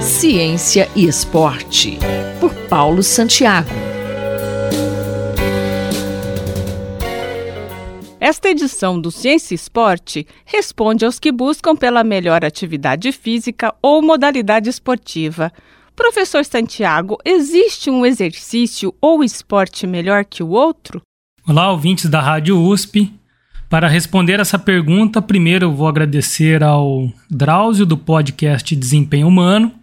Ciência e Esporte, por Paulo Santiago. Esta edição do Ciência e Esporte responde aos que buscam pela melhor atividade física ou modalidade esportiva. Professor Santiago, existe um exercício ou esporte melhor que o outro? Olá, ouvintes da Rádio USP. Para responder essa pergunta, primeiro eu vou agradecer ao Drauzio do podcast Desempenho Humano,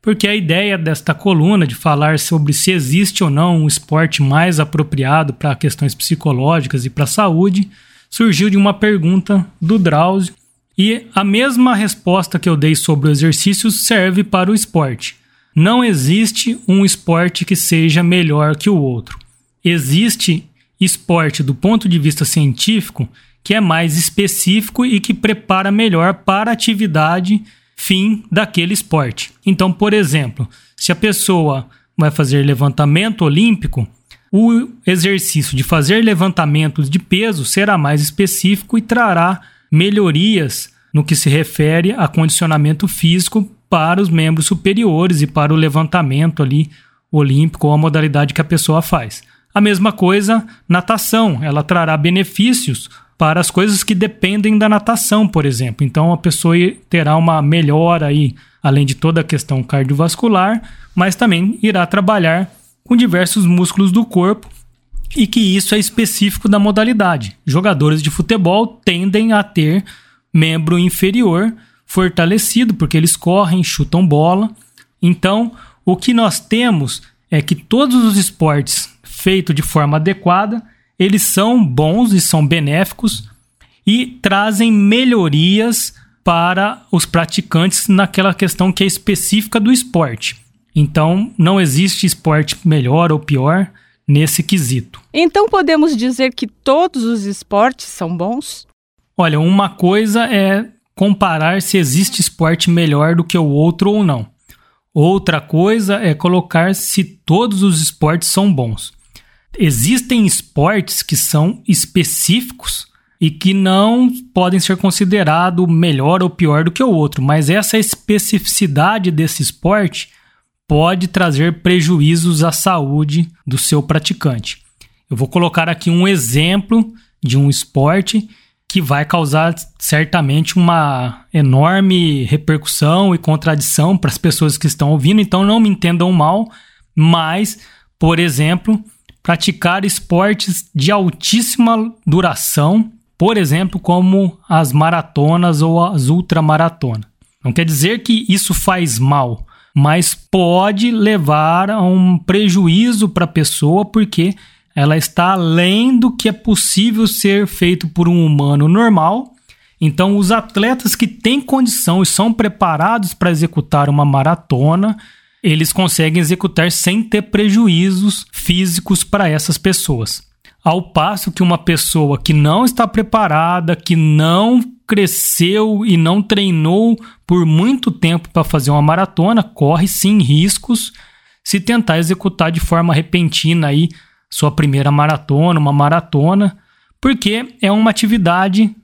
porque a ideia desta coluna de falar sobre se existe ou não um esporte mais apropriado para questões psicológicas e para a saúde surgiu de uma pergunta do Drauzio, e a mesma resposta que eu dei sobre o exercício serve para o esporte. Não existe um esporte que seja melhor que o outro. Existe esporte do ponto de vista científico que é mais específico e que prepara melhor para a atividade fim daquele esporte. Então, por exemplo, se a pessoa vai fazer levantamento olímpico, o exercício de fazer levantamentos de peso será mais específico e trará melhorias no que se refere a condicionamento físico para os membros superiores e para o levantamento ali olímpico ou a modalidade que a pessoa faz. A mesma coisa, natação, ela trará benefícios para as coisas que dependem da natação, por exemplo. Então a pessoa terá uma melhora aí, além de toda a questão cardiovascular, mas também irá trabalhar com diversos músculos do corpo e que isso é específico da modalidade. Jogadores de futebol tendem a ter membro inferior fortalecido porque eles correm, chutam bola. Então, o que nós temos é que todos os esportes feitos de forma adequada eles são bons e são benéficos e trazem melhorias para os praticantes naquela questão que é específica do esporte. Então, não existe esporte melhor ou pior nesse quesito. Então, podemos dizer que todos os esportes são bons? Olha, uma coisa é comparar se existe esporte melhor do que o outro ou não. Outra coisa é colocar se todos os esportes são bons. Existem esportes que são específicos e que não podem ser considerados melhor ou pior do que o outro, mas essa especificidade desse esporte pode trazer prejuízos à saúde do seu praticante. Eu vou colocar aqui um exemplo de um esporte que vai causar certamente uma enorme repercussão e contradição para as pessoas que estão ouvindo, então não me entendam mal, mas, por exemplo, praticar esportes de altíssima duração, por exemplo, como as maratonas ou as ultramaratonas. Não quer dizer que isso faz mal, mas pode levar a um prejuízo para a pessoa porque ela está além do que é possível ser feito por um humano normal. Então, os atletas que têm condição e são preparados para executar uma maratona, eles conseguem executar sem ter prejuízos físicos para essas pessoas. Ao passo que uma pessoa que não está preparada, que não cresceu e não treinou por muito tempo para fazer uma maratona, corre sim riscos se tentar executar de forma repentina aí sua primeira maratona, uma maratona, porque é uma atividade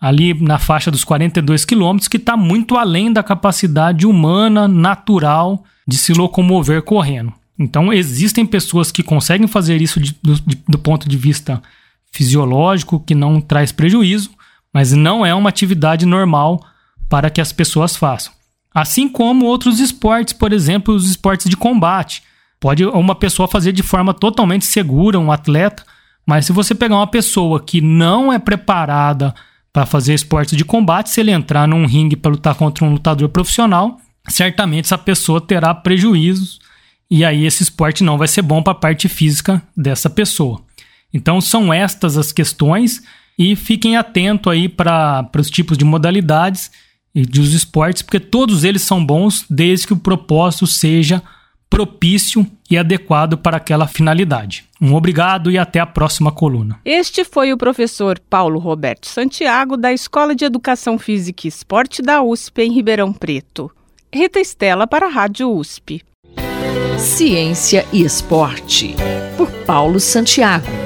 ali na faixa dos 42 quilômetros que está muito além da capacidade humana natural de se locomover correndo. Então, existem pessoas que conseguem fazer isso de, do, de, do ponto de vista fisiológico, que não traz prejuízo, mas não é uma atividade normal para que as pessoas façam. Assim como outros esportes, por exemplo, os esportes de combate. Pode uma pessoa fazer de forma totalmente segura, um atleta, mas se você pegar uma pessoa que não é preparada para fazer esportes de combate, se ele entrar num ringue para lutar contra um lutador profissional, certamente essa pessoa terá prejuízos e aí esse esporte não vai ser bom para a parte física dessa pessoa. Então são estas as questões e fiquem atentos aí para os tipos de modalidades e dos esportes, porque todos eles são bons desde que o propósito seja propício e adequado para aquela finalidade. Um obrigado e até a próxima coluna. Este foi o professor Paulo Roberto Santiago, da Escola de Educação Física e Esporte da USP em Ribeirão Preto. Rita Estela para a Rádio USP. Ciência e Esporte, por Paulo Santiago.